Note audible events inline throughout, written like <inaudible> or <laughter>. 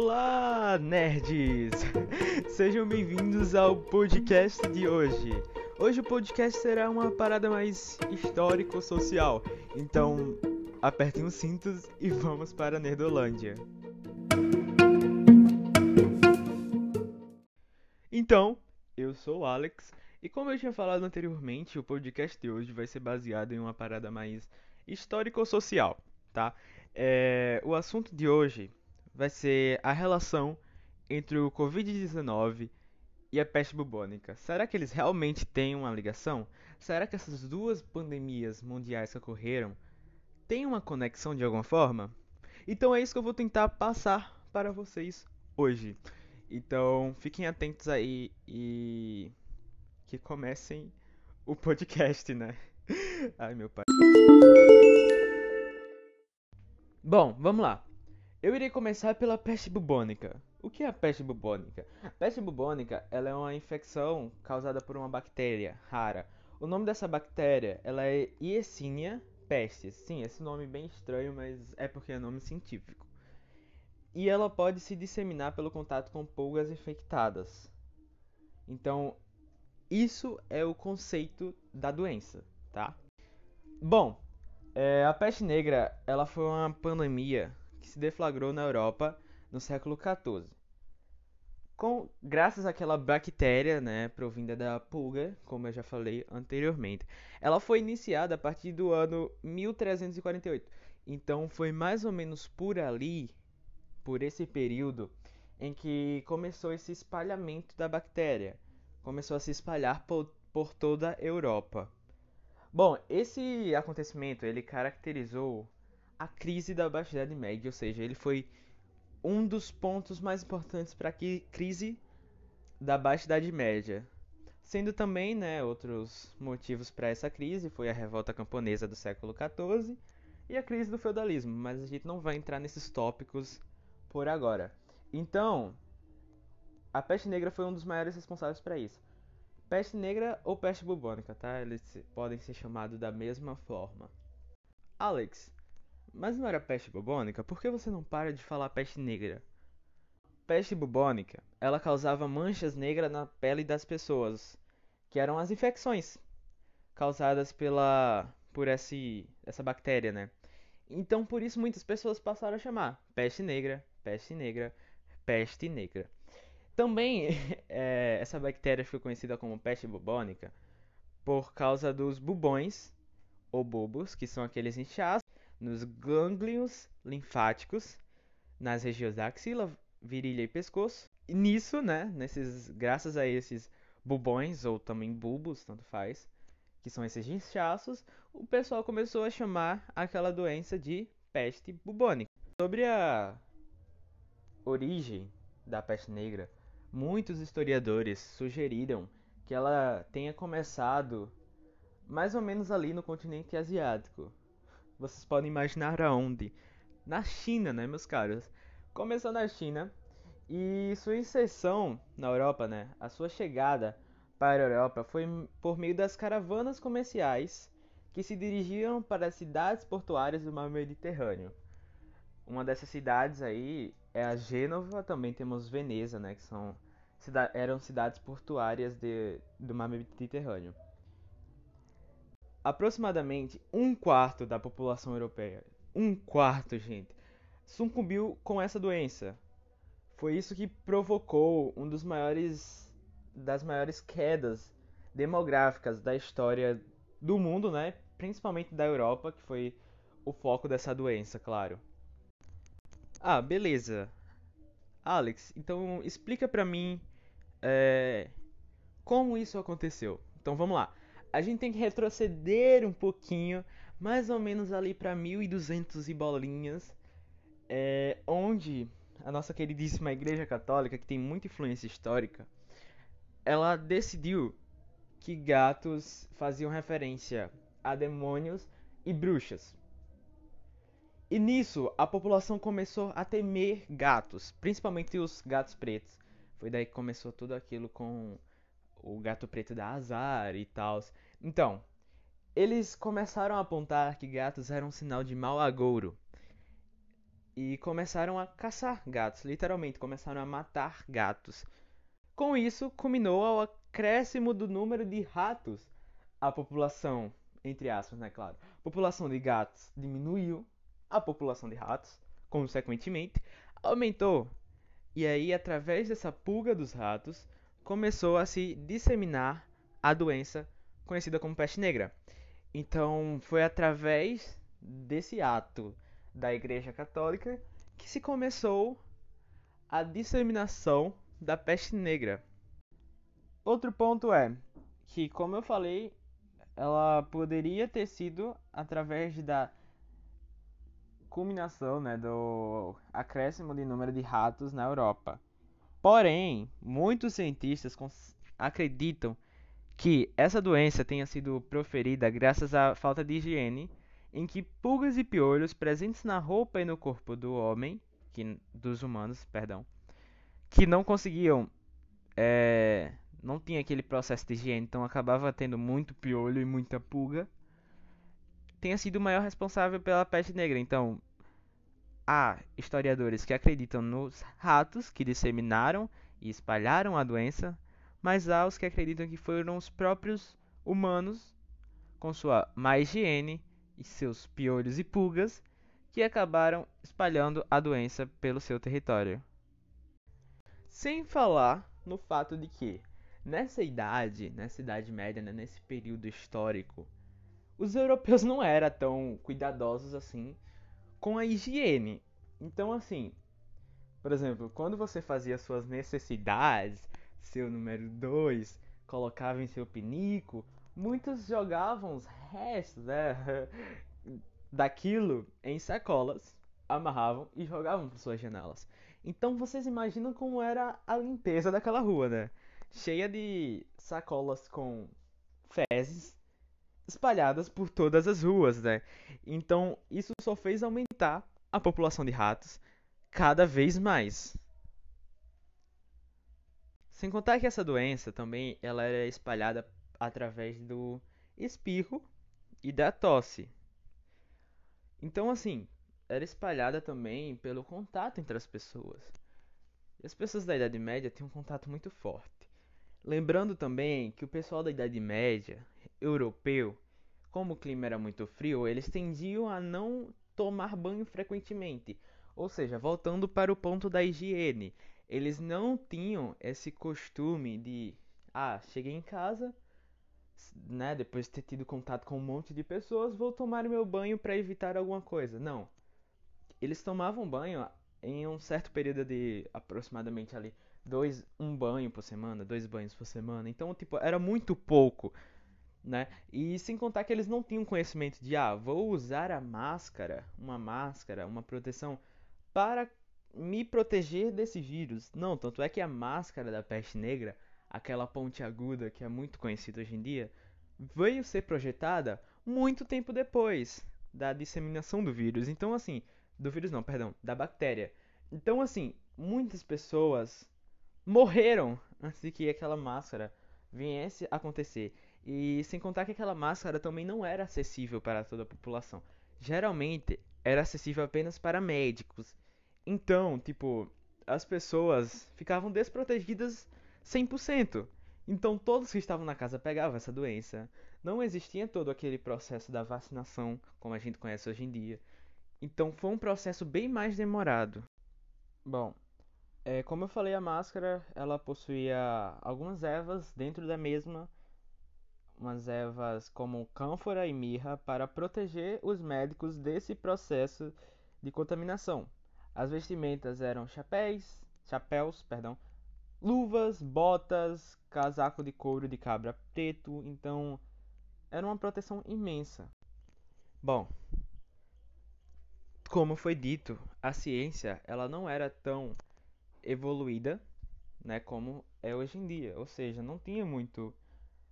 Olá, nerds! <laughs> Sejam bem-vindos ao podcast de hoje. Hoje o podcast será uma parada mais histórico-social. Então, apertem os cintos e <laughs> vamos para a Nerdolândia. Então, eu sou o Alex e como eu tinha falado anteriormente, o podcast de hoje vai ser baseado em uma parada mais histórico-social, tá? É, o assunto de hoje vai ser a relação entre o Covid-19 e a peste bubônica. Será que eles realmente têm uma ligação? Será que essas duas pandemias mundiais que ocorreram têm uma conexão de alguma forma? Então é isso que eu vou tentar passar para vocês hoje. Então fiquem atentos aí e que comecem o podcast, né? <laughs> Ai meu pai. Bom, vamos lá. Eu irei começar pela peste bubônica. O que é a peste bubônica? A peste bubônica ela é uma infecção causada por uma bactéria rara. O nome dessa bactéria ela é Yersinia pestis. Sim, esse nome bem estranho, mas é porque é nome científico. E ela pode se disseminar pelo contato com pulgas infectadas. Então, isso é o conceito da doença, tá? Bom, é, a peste negra ela foi uma pandemia que se deflagrou na Europa no século XIV. Com, graças àquela bactéria, né, provinda da pulga, como eu já falei anteriormente. Ela foi iniciada a partir do ano 1348. Então foi mais ou menos por ali, por esse período, em que começou esse espalhamento da bactéria. Começou a se espalhar por, por toda a Europa. Bom, esse acontecimento ele caracterizou a crise da Baixa Idade Média, ou seja, ele foi um dos pontos mais importantes para a crise da Baixa Idade Média. Sendo também, né, outros motivos para essa crise foi a revolta camponesa do século XIV e a crise do feudalismo, mas a gente não vai entrar nesses tópicos por agora. Então, a peste negra foi um dos maiores responsáveis para isso. Peste negra ou peste bubônica, tá? Eles podem ser chamados da mesma forma. Alex, mas não era peste bubônica? Por que você não para de falar peste negra? Peste bubônica, ela causava manchas negras na pele das pessoas, que eram as infecções causadas pela por esse, essa bactéria, né? Então, por isso muitas pessoas passaram a chamar peste negra, peste negra, peste negra. Também <laughs> é, essa bactéria foi conhecida como peste bubônica por causa dos bubões ou bulbos, que são aqueles inchaços nos gânglios linfáticos, nas regiões da axila, virilha e pescoço. E nisso, né, nesses, graças a esses bubões ou também bulbos, tanto faz, que são esses inchaços, o pessoal começou a chamar aquela doença de peste bubônica. Sobre a origem da peste negra, muitos historiadores sugeriram que ela tenha começado mais ou menos ali no continente asiático, vocês podem imaginar aonde? Na China, né, meus caros? Começou na China e sua inserção na Europa, né? A sua chegada para a Europa foi por meio das caravanas comerciais que se dirigiam para as cidades portuárias do mar Mediterrâneo. Uma dessas cidades aí é a Gênova, também temos Veneza, né, que são eram cidades portuárias de, do mar Mediterrâneo aproximadamente um quarto da população europeia, um quarto, gente, sucumbiu com essa doença. Foi isso que provocou um dos maiores das maiores quedas demográficas da história do mundo, né? Principalmente da Europa, que foi o foco dessa doença, claro. Ah, beleza. Alex, então explica pra mim é, como isso aconteceu. Então vamos lá a gente tem que retroceder um pouquinho, mais ou menos ali para 1200 e bolinhas, é, onde a nossa queridíssima Igreja Católica, que tem muita influência histórica, ela decidiu que gatos faziam referência a demônios e bruxas. E nisso a população começou a temer gatos, principalmente os gatos pretos. Foi daí que começou tudo aquilo com o gato preto dá azar e tal. Então, eles começaram a apontar que gatos eram um sinal de mau agouro. e começaram a caçar gatos, literalmente começaram a matar gatos. Com isso, culminou ao acréscimo do número de ratos. A população, entre aspas, né, claro, a população de gatos diminuiu, a população de ratos, consequentemente, aumentou. E aí, através dessa pulga dos ratos, começou a se disseminar a doença conhecida como peste negra. Então, foi através desse ato da Igreja Católica que se começou a disseminação da peste negra. Outro ponto é que, como eu falei, ela poderia ter sido através da culminação né, do acréscimo de número de ratos na Europa. Porém, muitos cientistas acreditam que essa doença tenha sido proferida graças à falta de higiene, em que pulgas e piolhos presentes na roupa e no corpo do homem, que, dos humanos, perdão, que não conseguiam, é, não tinha aquele processo de higiene, então acabava tendo muito piolho e muita pulga, tenha sido o maior responsável pela peste negra. Então, há historiadores que acreditam nos ratos que disseminaram e espalharam a doença, mas há os que acreditam que foram os próprios humanos, com sua má higiene e seus piolhos e pulgas, que acabaram espalhando a doença pelo seu território. Sem falar no fato de que, nessa idade, nessa idade média, né, nesse período histórico, os europeus não eram tão cuidadosos assim com a higiene. Então, assim, por exemplo, quando você fazia suas necessidades, seu número 2, colocava em seu pinico, muitos jogavam os restos né, <laughs> daquilo em sacolas, amarravam e jogavam por suas janelas. Então vocês imaginam como era a limpeza daquela rua, né? Cheia de sacolas com fezes espalhadas por todas as ruas, né? Então isso só fez aumentar a população de ratos cada vez mais. Sem contar que essa doença também ela era espalhada através do espirro e da tosse. Então assim, era espalhada também pelo contato entre as pessoas. E as pessoas da Idade Média têm um contato muito forte. Lembrando também que o pessoal da Idade Média, europeu, como o clima era muito frio, eles tendiam a não tomar banho frequentemente. Ou seja, voltando para o ponto da higiene, eles não tinham esse costume de, ah, cheguei em casa, né, depois de ter tido contato com um monte de pessoas, vou tomar meu banho para evitar alguma coisa. Não. Eles tomavam banho em um certo período de aproximadamente ali dois, um banho por semana, dois banhos por semana. Então, tipo, era muito pouco, né? E sem contar que eles não tinham conhecimento de, ah, vou usar a máscara, uma máscara, uma proteção para me proteger desse vírus. Não, tanto é que a máscara da peste negra, aquela ponte aguda que é muito conhecida hoje em dia, veio ser projetada muito tempo depois da disseminação do vírus. Então, assim, do vírus não, perdão, da bactéria. Então, assim, muitas pessoas morreram antes de que aquela máscara viesse a acontecer. E sem contar que aquela máscara também não era acessível para toda a população. Geralmente era acessível apenas para médicos. Então, tipo, as pessoas ficavam desprotegidas 100%. Então todos que estavam na casa pegavam essa doença. Não existia todo aquele processo da vacinação como a gente conhece hoje em dia. Então foi um processo bem mais demorado. Bom, é, como eu falei, a máscara ela possuía algumas ervas dentro da mesma, umas ervas como cânfora e mirra para proteger os médicos desse processo de contaminação. As vestimentas eram chapéus, chapéus, perdão, luvas, botas, casaco de couro de cabra preto, então era uma proteção imensa. Bom, como foi dito, a ciência ela não era tão evoluída, né, como é hoje em dia. Ou seja, não tinha muito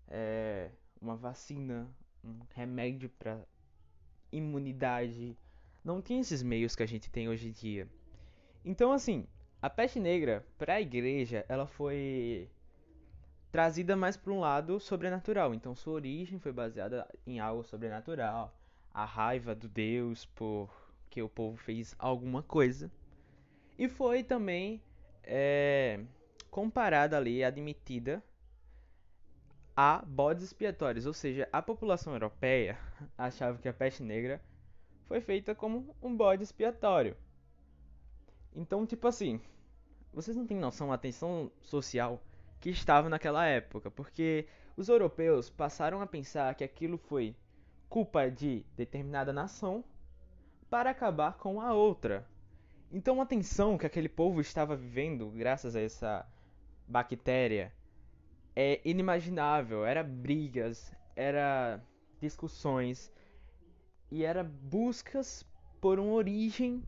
é, uma vacina, um remédio para imunidade. Não tinha esses meios que a gente tem hoje em dia. Então, assim, a peste negra para a igreja, ela foi trazida mais para um lado sobrenatural. Então, sua origem foi baseada em algo sobrenatural, a raiva do Deus por que o povo fez alguma coisa. E foi também é, comparada ali, admitida a bodes expiatórios, ou seja, a população europeia <laughs> achava que a peste negra foi feita como um bode expiatório. Então, tipo assim, vocês não têm noção da tensão social que estava naquela época, porque os europeus passaram a pensar que aquilo foi culpa de determinada nação para acabar com a outra. Então a tensão que aquele povo estava vivendo graças a essa bactéria é inimaginável. Era brigas, era discussões e era buscas por uma origem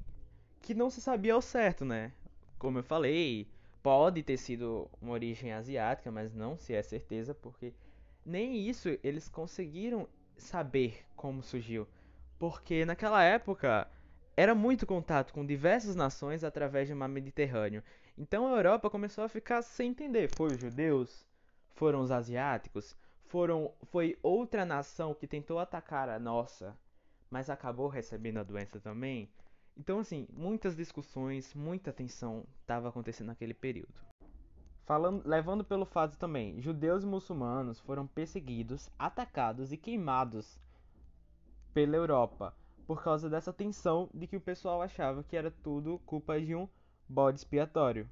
que não se sabia ao certo, né? Como eu falei, pode ter sido uma origem asiática, mas não se é certeza porque nem isso eles conseguiram saber como surgiu, porque naquela época era muito contato com diversas nações através do mar Mediterrâneo. Então a Europa começou a ficar sem entender. Foi os judeus? Foram os asiáticos? Foram, foi outra nação que tentou atacar a nossa, mas acabou recebendo a doença também? Então, assim, muitas discussões, muita tensão estava acontecendo naquele período. Falando, levando pelo fato também, judeus e muçulmanos foram perseguidos, atacados e queimados pela Europa por causa dessa tensão de que o pessoal achava que era tudo culpa de um bode expiatório.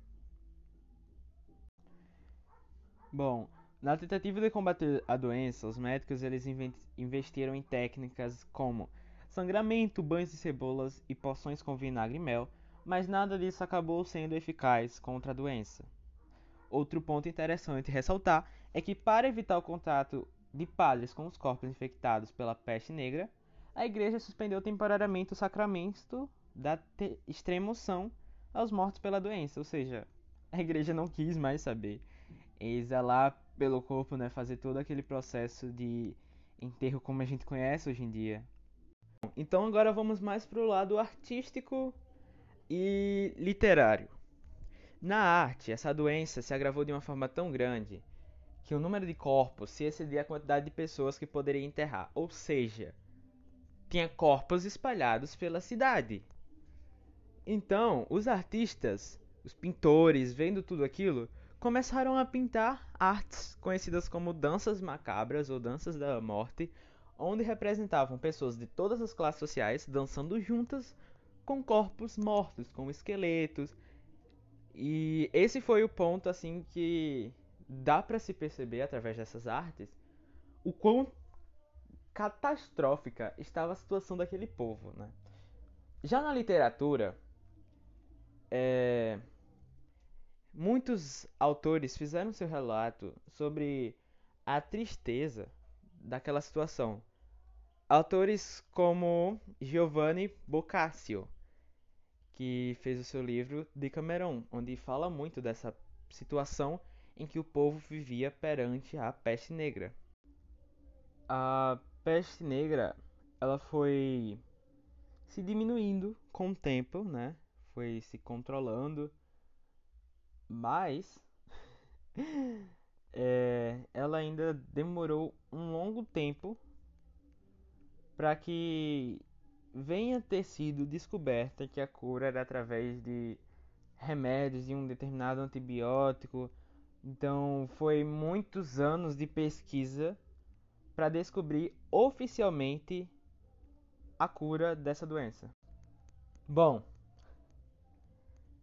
Bom, na tentativa de combater a doença, os médicos eles investiram em técnicas como sangramento, banhos de cebolas e poções com vinagre e mel, mas nada disso acabou sendo eficaz contra a doença. Outro ponto interessante ressaltar é que para evitar o contato de padres com os corpos infectados pela peste negra, a igreja suspendeu temporariamente o sacramento da extremoção aos mortos pela doença, ou seja, a igreja não quis mais saber exalar pelo corpo, né, fazer todo aquele processo de enterro como a gente conhece hoje em dia. Então agora vamos mais para o lado artístico e literário. Na arte, essa doença se agravou de uma forma tão grande que o número de corpos se excedia a quantidade de pessoas que poderia enterrar, ou seja, tinha corpos espalhados pela cidade. Então, os artistas, os pintores, vendo tudo aquilo, começaram a pintar artes conhecidas como danças macabras ou danças da morte, onde representavam pessoas de todas as classes sociais dançando juntas com corpos mortos, com esqueletos. E esse foi o ponto assim que dá para se perceber através dessas artes o quão catastrófica estava a situação daquele povo, né? Já na literatura, é, muitos autores fizeram seu relato sobre a tristeza daquela situação. Autores como Giovanni Boccaccio, que fez o seu livro Decameron, onde fala muito dessa situação em que o povo vivia perante a peste negra. A peste negra, ela foi se diminuindo com o tempo, né? Foi se controlando, mas <laughs> é, ela ainda demorou um longo tempo para que venha ter sido descoberta que a cura era através de remédios de um determinado antibiótico. Então, foi muitos anos de pesquisa para descobrir oficialmente a cura dessa doença. Bom,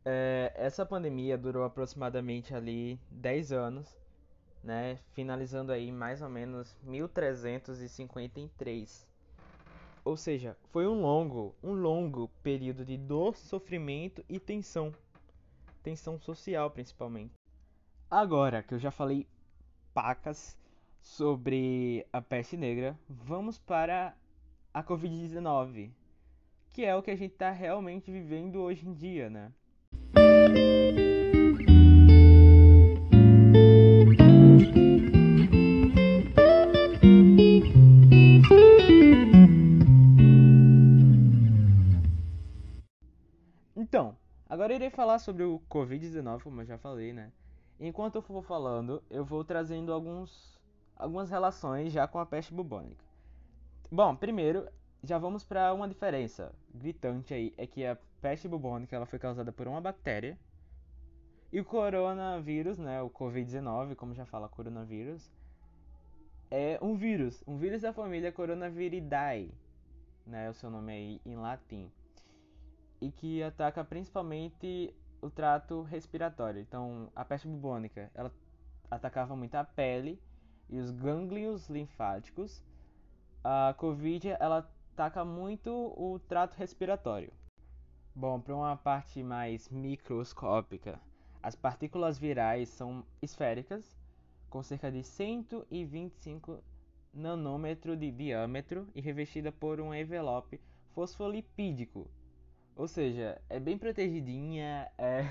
é, essa pandemia durou aproximadamente ali 10 anos, né, finalizando aí mais ou menos 1353. Ou seja, foi um longo, um longo período de dor, sofrimento e tensão. Tensão social, principalmente. Agora que eu já falei pacas sobre a peste negra, vamos para a Covid-19, que é o que a gente está realmente vivendo hoje em dia, né? Então, agora irei falar sobre o Covid-19, como eu já falei, né? Enquanto eu for falando, eu vou trazendo alguns algumas relações já com a peste bubônica. Bom, primeiro, já vamos para uma diferença gritante aí, é que a peste bubônica ela foi causada por uma bactéria e o coronavírus, né, o COVID-19, como já fala coronavírus, é um vírus, um vírus da família Coronaviridae, né, o seu nome aí em latim, e que ataca principalmente o trato respiratório. Então, a peste bubônica, ela atacava muito a pele e os gânglios linfáticos. A COVID, ela ataca muito o trato respiratório. Bom, para uma parte mais microscópica, as partículas virais são esféricas, com cerca de 125 nanômetros de diâmetro e revestida por um envelope fosfolipídico. Ou seja, é bem protegidinha, é,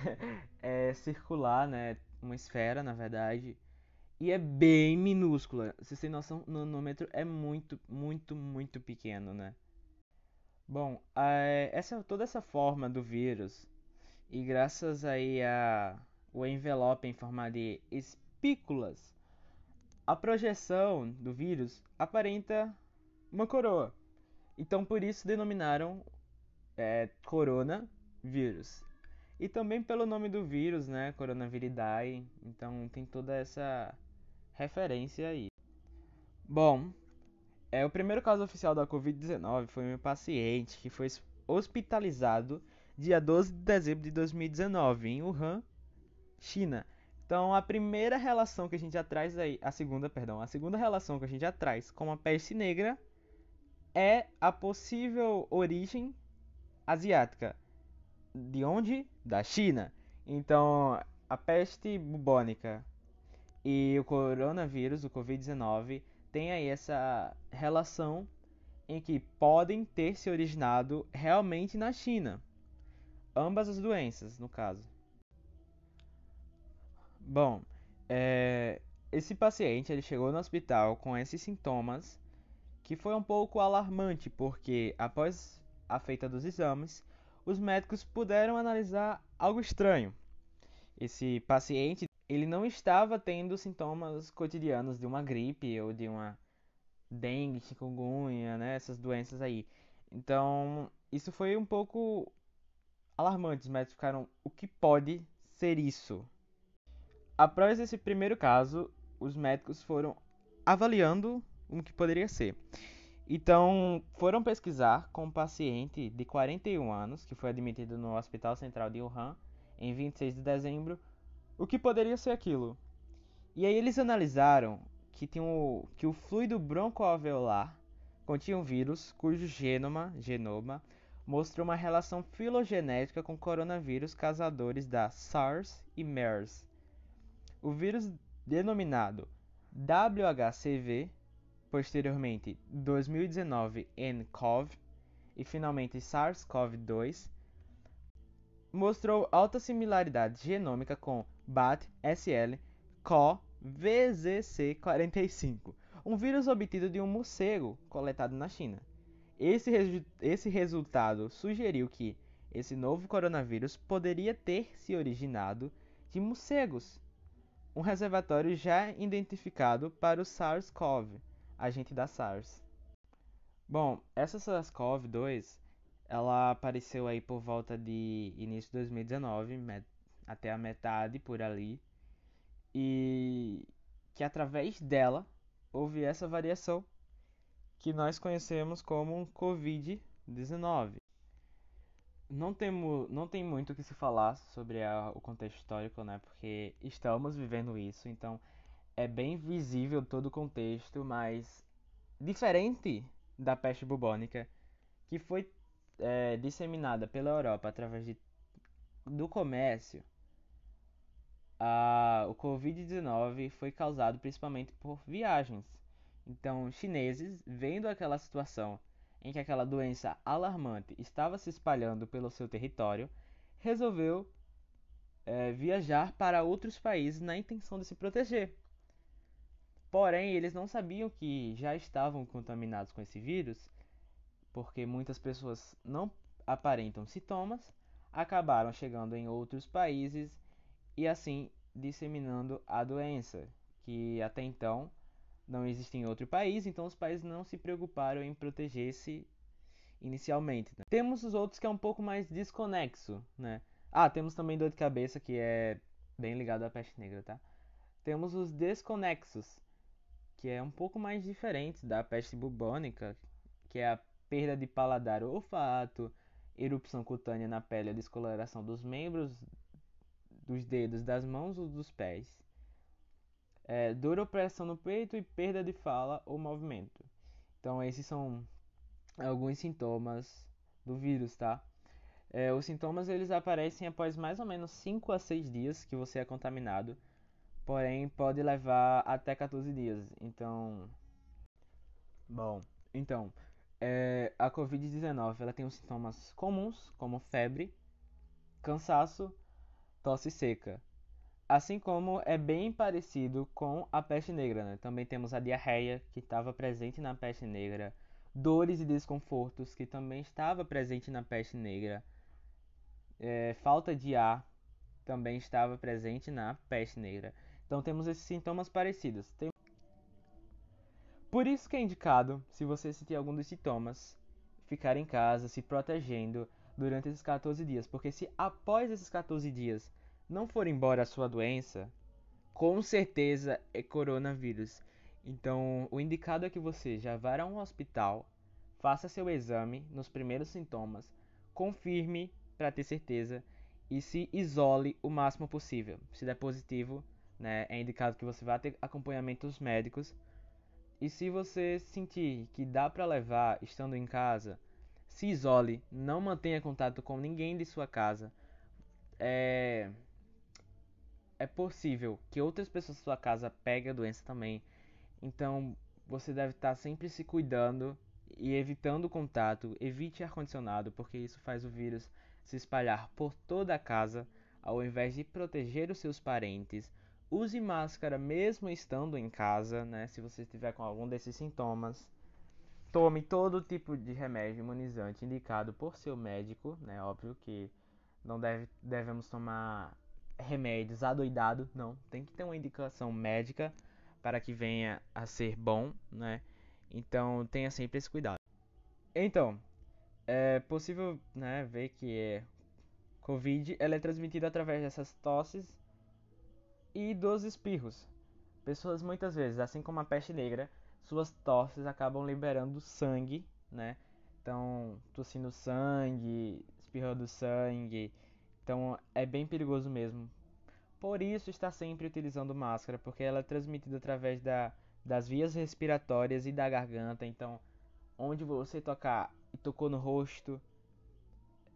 <laughs> é circular, né? Uma esfera, na verdade. E é bem minúscula. Vocês têm noção, o nanômetro é muito, muito, muito pequeno, né? Bom, essa, toda essa forma do vírus, e graças aí a o envelope em forma de espículas, a projeção do vírus aparenta uma coroa. Então por isso denominaram é, coronavírus. E também pelo nome do vírus, né, coronaviridae. Então tem toda essa referência aí. Bom, é, o primeiro caso oficial da Covid-19 foi um paciente que foi hospitalizado dia 12 de dezembro de 2019 em Wuhan, China. Então a primeira relação que a gente traz aí, a segunda, perdão, a segunda relação que a gente traz com a peste negra é a possível origem asiática. De onde? Da China. Então, a peste bubônica e o coronavírus, o Covid-19, tem aí essa relação em que podem ter se originado realmente na China. Ambas as doenças, no caso. Bom, é, esse paciente ele chegou no hospital com esses sintomas, que foi um pouco alarmante, porque após a feita dos exames, os médicos puderam analisar algo estranho. Esse paciente ele não estava tendo sintomas cotidianos de uma gripe ou de uma dengue, chikungunya, né, essas doenças aí. Então, isso foi um pouco alarmante. Os médicos ficaram, o que pode ser isso? Após esse primeiro caso, os médicos foram avaliando o que poderia ser. Então, foram pesquisar com um paciente de 41 anos, que foi admitido no Hospital Central de Wuhan em 26 de dezembro, o que poderia ser aquilo. E aí eles analisaram que, tinha o, que o fluido broncoalveolar continha um vírus cujo genoma, genoma mostrou uma relação filogenética com coronavírus causadores da SARS e MERS. O vírus denominado WHCV posteriormente 2019 nCoV e finalmente SARS-CoV-2, mostrou alta similaridade genômica com BAT-SL CoVZC45, um vírus obtido de um morcego coletado na China. Esse, resu esse resultado sugeriu que esse novo coronavírus poderia ter se originado de morcegos, um reservatório já identificado para o SARS-CoV, agente da SARS. Bom, essa SARS-CoV-2 ela apareceu aí por volta de início de 2019, até a metade por ali, e que através dela houve essa variação que nós conhecemos como um Covid-19. Não, não tem muito o que se falar sobre a, o contexto histórico, né? Porque estamos vivendo isso, então é bem visível todo o contexto, mas diferente da peste bubônica, que foi é, disseminada pela Europa através de, do comércio, o Covid-19 foi causado principalmente por viagens. Então, chineses, vendo aquela situação em que aquela doença alarmante estava se espalhando pelo seu território, resolveu é, viajar para outros países na intenção de se proteger. Porém, eles não sabiam que já estavam contaminados com esse vírus, porque muitas pessoas não aparentam sintomas, acabaram chegando em outros países e assim disseminando a doença, que até então não existia em outro país, então os países não se preocuparam em proteger-se inicialmente. Né? Temos os outros que é um pouco mais desconexo, né? Ah, temos também dor de cabeça que é bem ligado à peste negra, tá? Temos os desconexos, que é um pouco mais diferente da peste bubônica, que é a perda de paladar ou olfato, erupção cutânea na pele, a descoloração dos membros, dos dedos, das mãos ou dos pés, é, dor ou pressão no peito e perda de fala ou movimento. Então, esses são alguns sintomas do vírus, tá? É, os sintomas eles aparecem após mais ou menos 5 a 6 dias que você é contaminado, porém pode levar até 14 dias. Então, bom, então é, a Covid-19 ela tem os sintomas comuns como febre, cansaço, tosse seca, assim como é bem parecido com a peste negra. Né? Também temos a diarreia que estava presente na peste negra dores e desconfortos, que também estava presente na peste negra. É, falta de ar também estava presente na peste negra. Então temos esses sintomas parecidos. Tem... Por isso que é indicado, se você sentir algum dos sintomas, ficar em casa, se protegendo durante esses 14 dias. Porque se após esses 14 dias não for embora a sua doença, com certeza é coronavírus. Então, o indicado é que você já vá a um hospital, faça seu exame nos primeiros sintomas, confirme para ter certeza e se isole o máximo possível. Se der positivo, né, é indicado que você vá ter acompanhamentos médicos. E se você sentir que dá para levar estando em casa, se isole, não mantenha contato com ninguém de sua casa. É, é possível que outras pessoas da sua casa peguem a doença também. Então você deve estar sempre se cuidando e evitando contato. Evite ar-condicionado, porque isso faz o vírus se espalhar por toda a casa, ao invés de proteger os seus parentes. Use máscara mesmo estando em casa, né? Se você estiver com algum desses sintomas. Tome todo tipo de remédio imunizante indicado por seu médico, né? Óbvio que não deve, devemos tomar remédios adoidado, não. Tem que ter uma indicação médica para que venha a ser bom, né? Então tenha sempre esse cuidado. Então, é possível né, ver que é Covid ela é transmitida através dessas tosses e dos espirros. Pessoas muitas vezes, assim como a peste negra, suas tosses acabam liberando sangue, né? Então, tossindo sangue, espirrando sangue. Então, é bem perigoso mesmo por isso está sempre utilizando máscara, porque ela é transmitida através da, das vias respiratórias e da garganta. Então, onde você tocar e tocou no rosto,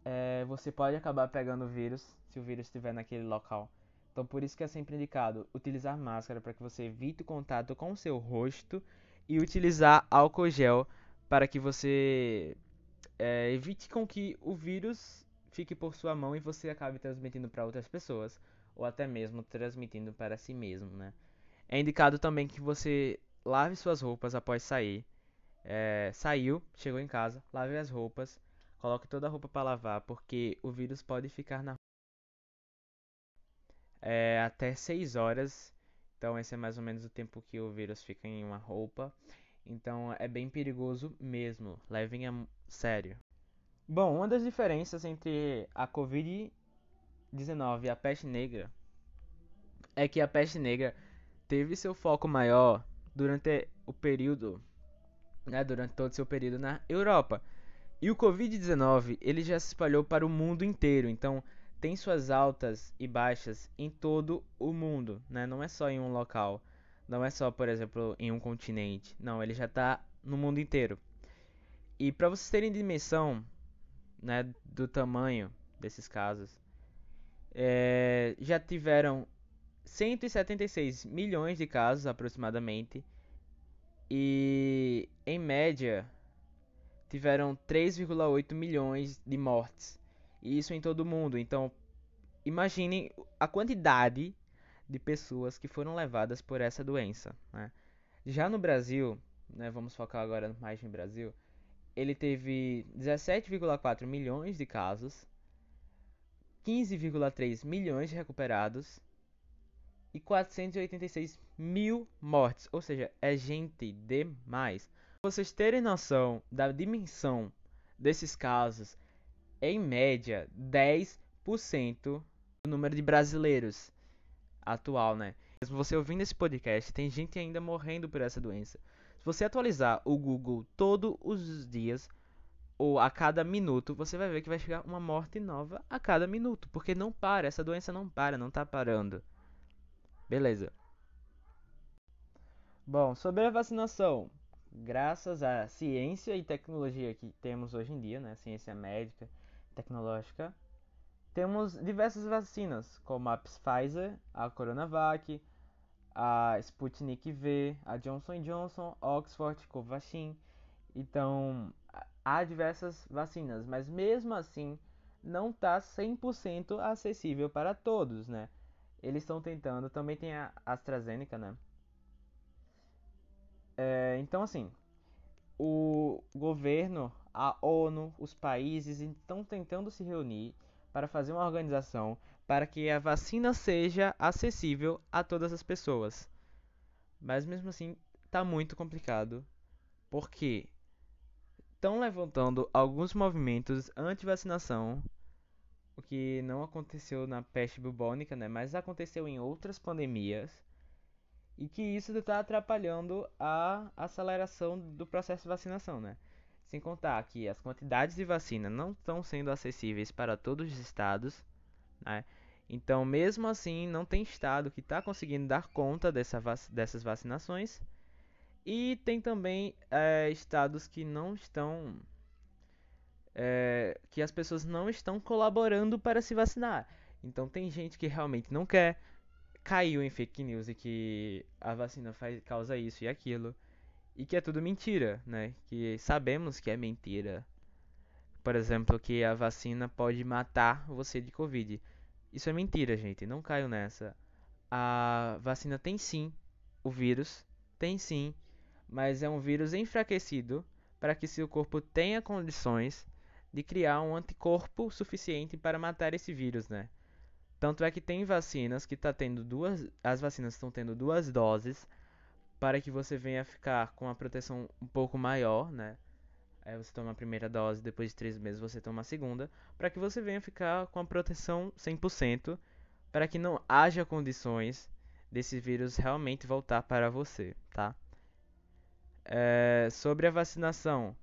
é, você pode acabar pegando o vírus se o vírus estiver naquele local. Então, por isso que é sempre indicado utilizar máscara para que você evite o contato com o seu rosto e utilizar álcool gel para que você é, evite com que o vírus fique por sua mão e você acabe transmitindo para outras pessoas ou até mesmo transmitindo para si mesmo, né? É indicado também que você lave suas roupas após sair. É, saiu, chegou em casa, lave as roupas, coloque toda a roupa para lavar, porque o vírus pode ficar na é, até 6 horas. Então esse é mais ou menos o tempo que o vírus fica em uma roupa. Então é bem perigoso mesmo. Levem a sério. Bom, uma das diferenças entre a Covid 19, a peste negra, é que a peste negra teve seu foco maior durante o período, né, durante todo seu período na Europa. E o Covid-19, ele já se espalhou para o mundo inteiro, então tem suas altas e baixas em todo o mundo, né? Não é só em um local, não é só, por exemplo, em um continente. Não, ele já está no mundo inteiro. E para vocês terem dimensão, né, do tamanho desses casos, é, já tiveram 176 milhões de casos aproximadamente e em média tiveram 3,8 milhões de mortes isso em todo mundo. Então imaginem a quantidade de pessoas que foram levadas por essa doença. Né? Já no Brasil, né, vamos focar agora mais no Brasil, ele teve 17,4 milhões de casos 15,3 milhões de recuperados e 486 mil mortes. Ou seja, é gente demais. Pra vocês terem noção da dimensão desses casos, em média, 10% do número de brasileiros atual, né? Se você ouvindo esse podcast, tem gente ainda morrendo por essa doença. Se você atualizar o Google todos os dias ou a cada minuto, você vai ver que vai chegar uma morte nova a cada minuto, porque não para, essa doença não para, não tá parando. Beleza. Bom, sobre a vacinação, graças à ciência e tecnologia que temos hoje em dia, né, ciência médica, tecnológica, temos diversas vacinas, como a Pfizer, a Coronavac, a Sputnik V, a Johnson Johnson, Oxford, Covaxin. Então, há diversas vacinas, mas mesmo assim não está 100% acessível para todos, né? Eles estão tentando, também tem a AstraZeneca, né? É, então, assim, o governo, a ONU, os países estão tentando se reunir para fazer uma organização para que a vacina seja acessível a todas as pessoas. Mas mesmo assim, está muito complicado, porque estão levantando alguns movimentos anti-vacinação, o que não aconteceu na peste bubônica, né, mas aconteceu em outras pandemias e que isso está atrapalhando a aceleração do processo de vacinação, né? Sem contar que as quantidades de vacina não estão sendo acessíveis para todos os estados, né? Então, mesmo assim, não tem estado que está conseguindo dar conta dessa vac dessas vacinações. E tem também é, estados que não estão. É, que as pessoas não estão colaborando para se vacinar. Então, tem gente que realmente não quer, caiu em fake news e que a vacina faz, causa isso e aquilo. E que é tudo mentira, né? Que sabemos que é mentira. Por exemplo, que a vacina pode matar você de Covid. Isso é mentira, gente. Não caio nessa. A vacina tem sim o vírus, tem sim, mas é um vírus enfraquecido para que seu corpo tenha condições de criar um anticorpo suficiente para matar esse vírus, né? Tanto é que tem vacinas que tá tendo duas, as vacinas estão tendo duas doses para que você venha ficar com a proteção um pouco maior, né? Aí você toma a primeira dose, depois de três meses você toma a segunda, para que você venha ficar com a proteção 100%, para que não haja condições desse vírus realmente voltar para você, tá? É, sobre a vacinação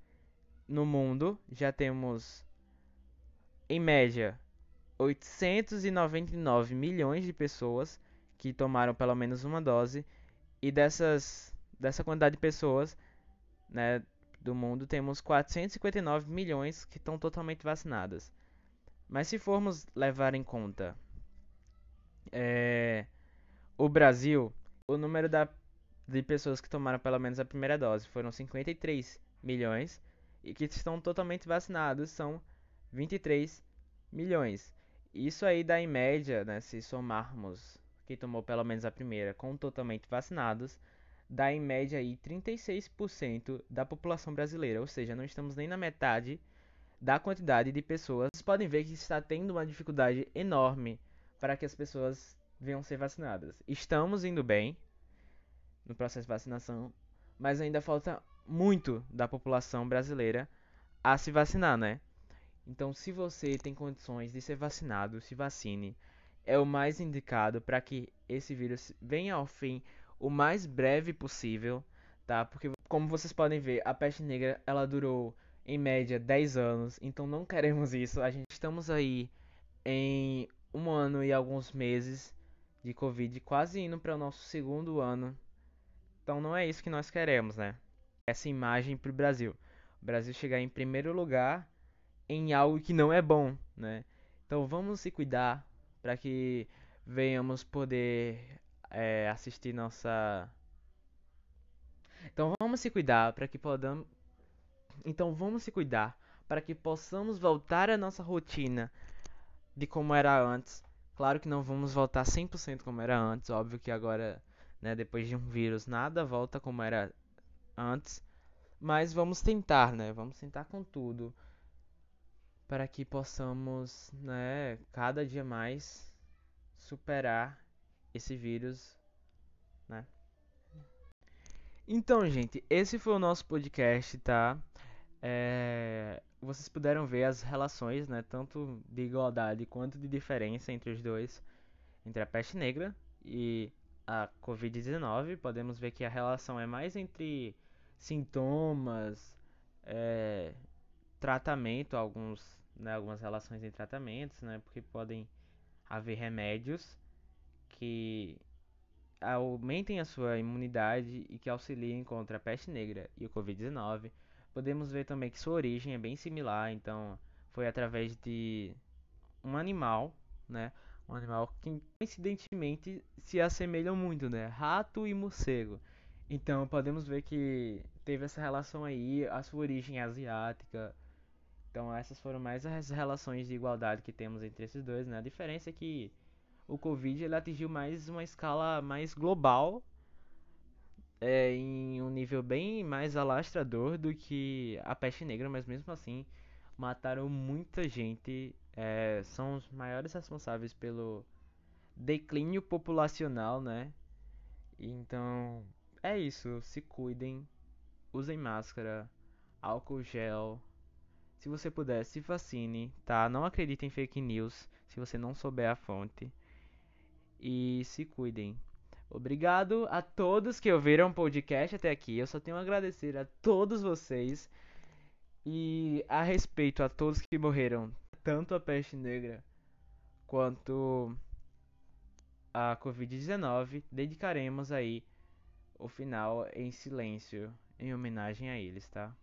no mundo, já temos em média 899 milhões de pessoas que tomaram pelo menos uma dose e dessas dessa quantidade de pessoas, né, do mundo, temos 459 milhões que estão totalmente vacinadas. Mas se formos levar em conta é, o Brasil, o número da, de pessoas que tomaram pelo menos a primeira dose foram 53 milhões e que estão totalmente vacinados são 23 milhões. Isso aí dá em média, né, se somarmos quem tomou pelo menos a primeira com totalmente vacinados, dá em média aí 36% da população brasileira, ou seja, não estamos nem na metade da quantidade de pessoas. Vocês podem ver que está tendo uma dificuldade enorme para que as pessoas venham ser vacinadas. Estamos indo bem no processo de vacinação, mas ainda falta muito da população brasileira a se vacinar, né? Então, se você tem condições de ser vacinado, se vacine. É o mais indicado para que esse vírus venha ao fim o mais breve possível, tá? Porque como vocês podem ver, a peste negra ela durou em média 10 anos, então não queremos isso. A gente estamos aí em um ano e alguns meses de Covid, quase indo para o nosso segundo ano. Então não é isso que nós queremos, né? Essa imagem para o Brasil. O Brasil chegar em primeiro lugar em algo que não é bom, né? Então vamos se cuidar para que venhamos poder é, assistir nossa. Então vamos se cuidar para que podamos. Então vamos se cuidar para que possamos voltar à nossa rotina de como era antes. Claro que não vamos voltar 100% como era antes, óbvio que agora, né, depois de um vírus, nada volta como era antes, mas vamos tentar, né? Vamos tentar com tudo para que possamos, né, cada dia mais superar esse vírus, né? Então, gente, esse foi o nosso podcast, tá? É... vocês puderam ver as relações, né, tanto de igualdade quanto de diferença entre os dois, entre a peste negra e a Covid-19. Podemos ver que a relação é mais entre sintomas, é, tratamento, alguns, né, algumas relações em tratamentos, né, porque podem haver remédios que aumentem a sua imunidade e que auxiliem contra a peste negra e o Covid-19. Podemos ver também que sua origem é bem similar, então foi através de um animal, né? Um animal que coincidentemente se assemelham muito, né? Rato e morcego. Então podemos ver que teve essa relação aí, a sua origem é asiática. Então essas foram mais as relações de igualdade que temos entre esses dois, né? A diferença é que o Covid ele atingiu mais uma escala mais global, é, em um nível bem mais alastrador do que a peste negra, mas mesmo assim mataram muita gente, é, são os maiores responsáveis pelo declínio populacional, né? Então é isso, se cuidem, usem máscara, álcool gel. Se você puder, se vacine, tá? Não acredite em fake news se você não souber a fonte e se cuidem. Obrigado a todos que ouviram o podcast até aqui. Eu só tenho a agradecer a todos vocês e a respeito a todos que morreram, tanto a peste negra quanto a Covid-19, dedicaremos aí o final em silêncio em homenagem a eles, tá?